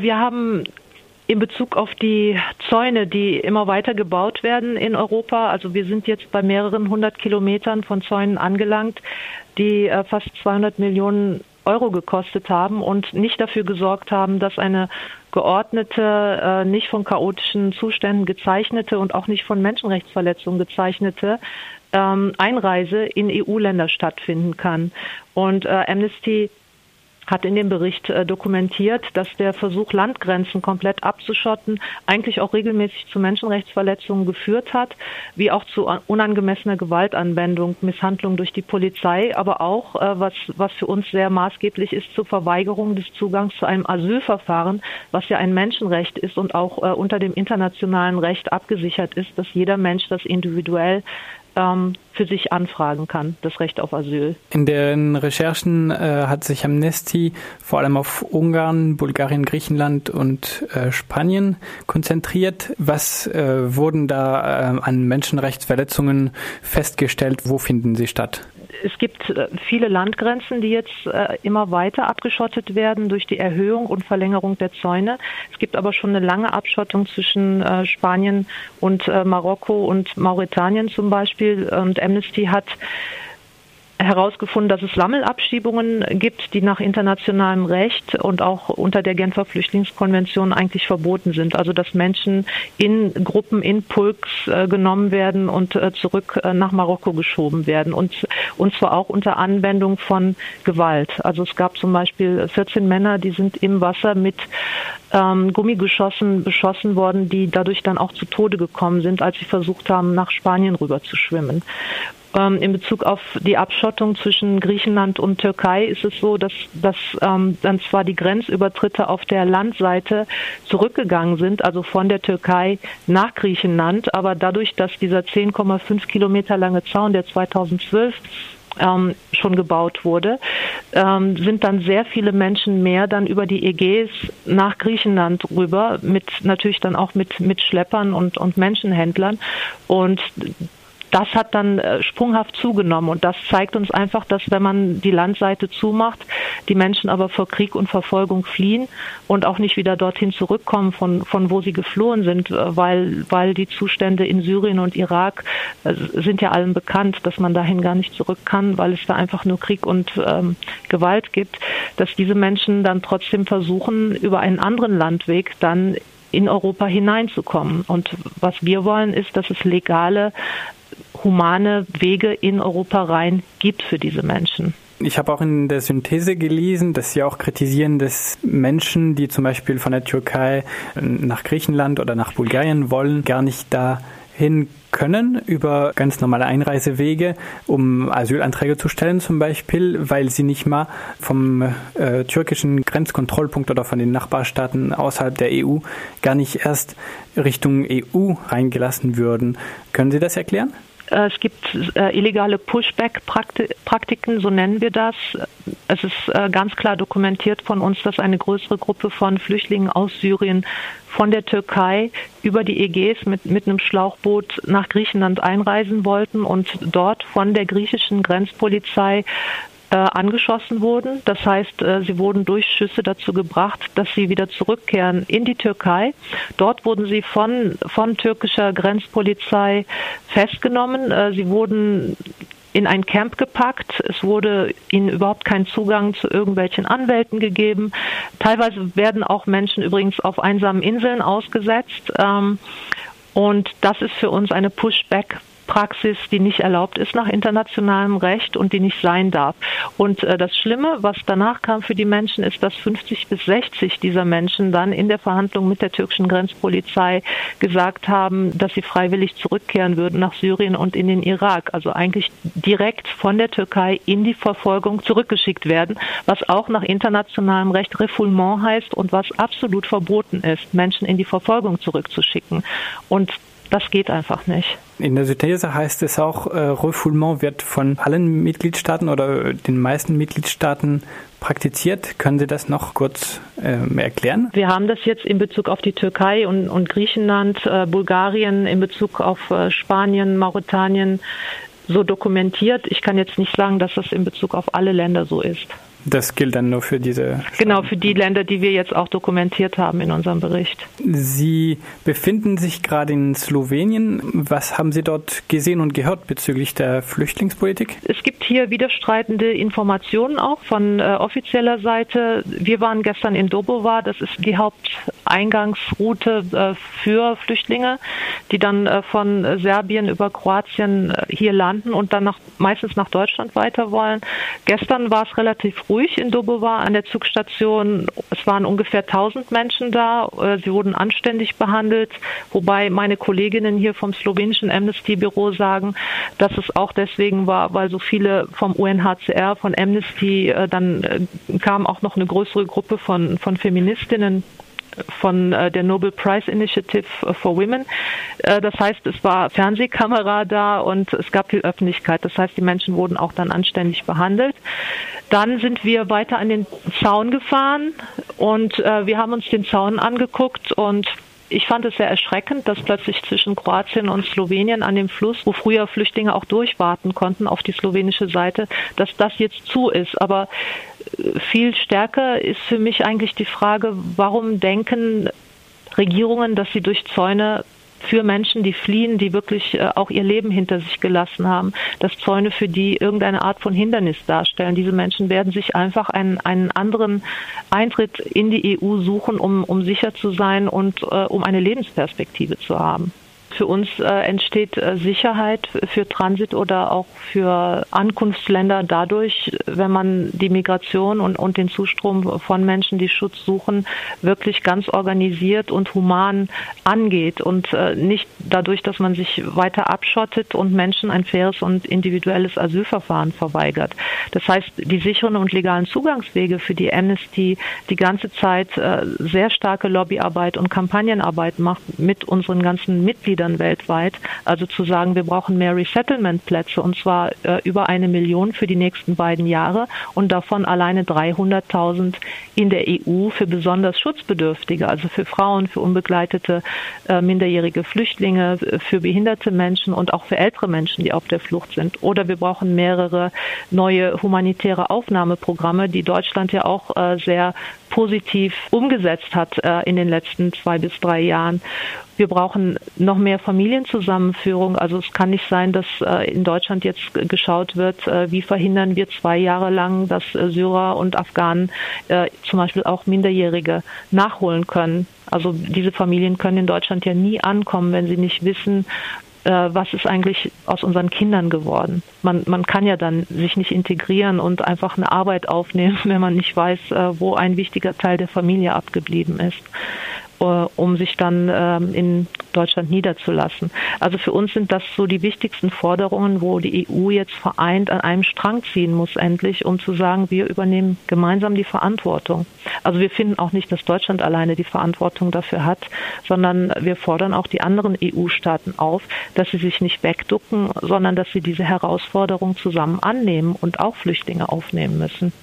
Wir haben in Bezug auf die Zäune, die immer weiter gebaut werden in Europa. Also wir sind jetzt bei mehreren hundert Kilometern von Zäunen angelangt, die äh, fast 200 Millionen Euro gekostet haben und nicht dafür gesorgt haben, dass eine geordnete, äh, nicht von chaotischen Zuständen gezeichnete und auch nicht von Menschenrechtsverletzungen gezeichnete ähm, Einreise in EU-Länder stattfinden kann. Und äh, Amnesty hat in dem Bericht äh, dokumentiert, dass der Versuch, Landgrenzen komplett abzuschotten, eigentlich auch regelmäßig zu Menschenrechtsverletzungen geführt hat, wie auch zu unangemessener Gewaltanwendung, Misshandlung durch die Polizei, aber auch, äh, was, was für uns sehr maßgeblich ist, zur Verweigerung des Zugangs zu einem Asylverfahren, was ja ein Menschenrecht ist und auch äh, unter dem internationalen Recht abgesichert ist, dass jeder Mensch das individuell ähm, für sich anfragen kann, das Recht auf Asyl. In den Recherchen äh, hat sich Amnesty vor allem auf Ungarn, Bulgarien, Griechenland und äh, Spanien konzentriert. Was äh, wurden da äh, an Menschenrechtsverletzungen festgestellt? Wo finden sie statt? Es gibt äh, viele Landgrenzen, die jetzt äh, immer weiter abgeschottet werden durch die Erhöhung und Verlängerung der Zäune. Es gibt aber schon eine lange Abschottung zwischen äh, Spanien und Marokko und Mauretanien zum Beispiel. Und Amnesty hat herausgefunden, dass es Sammelabschiebungen gibt, die nach internationalem Recht und auch unter der Genfer Flüchtlingskonvention eigentlich verboten sind. Also dass Menschen in Gruppen, in Pulks äh, genommen werden und äh, zurück äh, nach Marokko geschoben werden. Und, und zwar auch unter Anwendung von Gewalt. Also es gab zum Beispiel 14 Männer, die sind im Wasser mit ähm, Gummigeschossen beschossen worden, die dadurch dann auch zu Tode gekommen sind, als sie versucht haben, nach Spanien rüber zu schwimmen. Ähm, in Bezug auf die Abschottung zwischen Griechenland und Türkei ist es so, dass, dass ähm, dann zwar die Grenzübertritte auf der Landseite zurückgegangen sind, also von der Türkei nach Griechenland, aber dadurch, dass dieser 10,5 Kilometer lange Zaun, der 2012 ähm, schon gebaut wurde, ähm, sind dann sehr viele Menschen mehr dann über die Ägäis nach Griechenland rüber, mit natürlich dann auch mit, mit Schleppern und, und Menschenhändlern. Und das hat dann äh, sprunghaft zugenommen und das zeigt uns einfach, dass wenn man die Landseite zumacht, die Menschen aber vor Krieg und Verfolgung fliehen und auch nicht wieder dorthin zurückkommen, von, von wo sie geflohen sind, äh, weil, weil die Zustände in Syrien und Irak äh, sind ja allen bekannt, dass man dahin gar nicht zurück kann, weil es da einfach nur Krieg und ähm, Gewalt gibt, dass diese Menschen dann trotzdem versuchen, über einen anderen Landweg dann in Europa hineinzukommen. Und was wir wollen, ist, dass es legale humane Wege in Europa rein gibt für diese Menschen. Ich habe auch in der Synthese gelesen, dass Sie auch kritisieren, dass Menschen, die zum Beispiel von der Türkei nach Griechenland oder nach Bulgarien wollen, gar nicht dahin können über ganz normale Einreisewege, um Asylanträge zu stellen zum Beispiel, weil sie nicht mal vom äh, türkischen Grenzkontrollpunkt oder von den Nachbarstaaten außerhalb der EU gar nicht erst Richtung EU reingelassen würden. Können Sie das erklären? Äh, es gibt äh, illegale Pushback-Praktiken, so nennen wir das. Es ist äh, ganz klar dokumentiert von uns, dass eine größere Gruppe von Flüchtlingen aus Syrien von der Türkei über die Ägäis mit, mit einem Schlauchboot nach Griechenland einreisen wollten und dort von der griechischen Grenzpolizei äh, angeschossen wurden. Das heißt, äh, sie wurden durch Schüsse dazu gebracht, dass sie wieder zurückkehren in die Türkei. Dort wurden sie von, von türkischer Grenzpolizei festgenommen. Äh, sie wurden in ein Camp gepackt. Es wurde ihnen überhaupt kein Zugang zu irgendwelchen Anwälten gegeben. Teilweise werden auch Menschen übrigens auf einsamen Inseln ausgesetzt. Ähm, und das ist für uns eine Pushback Praxis, die nicht erlaubt ist nach internationalem Recht und die nicht sein darf. Und äh, das Schlimme, was danach kam für die Menschen, ist, dass 50 bis 60 dieser Menschen dann in der Verhandlung mit der türkischen Grenzpolizei gesagt haben, dass sie freiwillig zurückkehren würden nach Syrien und in den Irak. Also eigentlich direkt von der Türkei in die Verfolgung zurückgeschickt werden, was auch nach internationalem Recht Refoulement heißt und was absolut verboten ist, Menschen in die Verfolgung zurückzuschicken. Und das geht einfach nicht. In der Synthese heißt es auch, äh, Refoulement wird von allen Mitgliedstaaten oder den meisten Mitgliedstaaten praktiziert. Können Sie das noch kurz äh, erklären? Wir haben das jetzt in Bezug auf die Türkei und, und Griechenland, äh, Bulgarien, in Bezug auf äh, Spanien, Mauretanien so dokumentiert. Ich kann jetzt nicht sagen, dass das in Bezug auf alle Länder so ist. Das gilt dann nur für diese. Staaten. Genau, für die Länder, die wir jetzt auch dokumentiert haben in unserem Bericht. Sie befinden sich gerade in Slowenien. Was haben Sie dort gesehen und gehört bezüglich der Flüchtlingspolitik? Es gibt hier widerstreitende Informationen auch von äh, offizieller Seite. Wir waren gestern in Dobova, das ist die Haupteingangsroute äh, für Flüchtlinge, die dann äh, von Serbien über Kroatien äh, hier landen und dann nach, meistens nach Deutschland weiter wollen. Gestern war es relativ ruhig in Dobova an der Zugstation. Es waren ungefähr 1000 Menschen da. Äh, sie wurden anständig behandelt, wobei meine Kolleginnen hier vom slowenischen Amnesty-Büro sagen, dass es auch deswegen war, weil so viele vom UNHCR, von Amnesty, äh, dann äh, kam auch noch eine größere Gruppe von, von Feministinnen von der Nobel Prize Initiative for Women. Das heißt, es war Fernsehkamera da und es gab viel Öffentlichkeit. Das heißt, die Menschen wurden auch dann anständig behandelt. Dann sind wir weiter an den Zaun gefahren und äh, wir haben uns den Zaun angeguckt und ich fand es sehr erschreckend, dass plötzlich zwischen Kroatien und Slowenien an dem Fluss, wo früher Flüchtlinge auch durchwarten konnten auf die slowenische Seite, dass das jetzt zu ist. Aber äh, viel stärker ist für mich eigentlich die Frage, warum denken Regierungen, dass sie durch Zäune für Menschen, die fliehen, die wirklich äh, auch ihr Leben hinter sich gelassen haben, dass Zäune für die irgendeine Art von Hindernis darstellen. Diese Menschen werden sich einfach einen, einen anderen Eintritt in die EU suchen, um, um sicher zu sein und äh, um eine Lebensperspektive zu haben. Für uns äh, entsteht äh, Sicherheit für Transit oder auch für Ankunftsländer dadurch, wenn man die Migration und, und den Zustrom von Menschen, die Schutz suchen, wirklich ganz organisiert und human angeht und äh, nicht dadurch, dass man sich weiter abschottet und Menschen ein faires und individuelles Asylverfahren verweigert. Das heißt, die sicheren und legalen Zugangswege für die Amnesty die ganze Zeit sehr starke Lobbyarbeit und Kampagnenarbeit macht mit unseren ganzen Mitgliedern Mitgliedern weltweit. Also zu sagen, wir brauchen mehr Resettlement-Plätze und zwar äh, über eine Million für die nächsten beiden Jahre und davon alleine 300.000 in der EU für besonders Schutzbedürftige, also für Frauen, für unbegleitete äh, minderjährige Flüchtlinge, für behinderte Menschen und auch für ältere Menschen, die auf der Flucht sind. Oder wir brauchen mehrere neue humanitäre Aufnahmeprogramme, die Deutschland ja auch äh, sehr positiv umgesetzt hat äh, in den letzten zwei bis drei Jahren. Wir brauchen noch mehr Familienzusammenführung. Also es kann nicht sein, dass äh, in Deutschland jetzt geschaut wird, äh, wie verhindern wir zwei Jahre lang, dass äh, Syrer und Afghanen zum Beispiel auch Minderjährige nachholen können. Also diese Familien können in Deutschland ja nie ankommen, wenn sie nicht wissen, was ist eigentlich aus unseren Kindern geworden. Man, man kann ja dann sich nicht integrieren und einfach eine Arbeit aufnehmen, wenn man nicht weiß, wo ein wichtiger Teil der Familie abgeblieben ist. Äh, um sich dann ähm, in Deutschland niederzulassen. Also für uns sind das so die wichtigsten Forderungen, wo die EU jetzt vereint an einem Strang ziehen muss endlich, um zu sagen, wir übernehmen gemeinsam die Verantwortung. Also wir finden auch nicht, dass Deutschland alleine die Verantwortung dafür hat, sondern wir fordern auch die anderen EU-Staaten auf, dass sie sich nicht wegducken, sondern dass sie diese Herausforderung zusammen annehmen und auch Flüchtlinge aufnehmen müssen.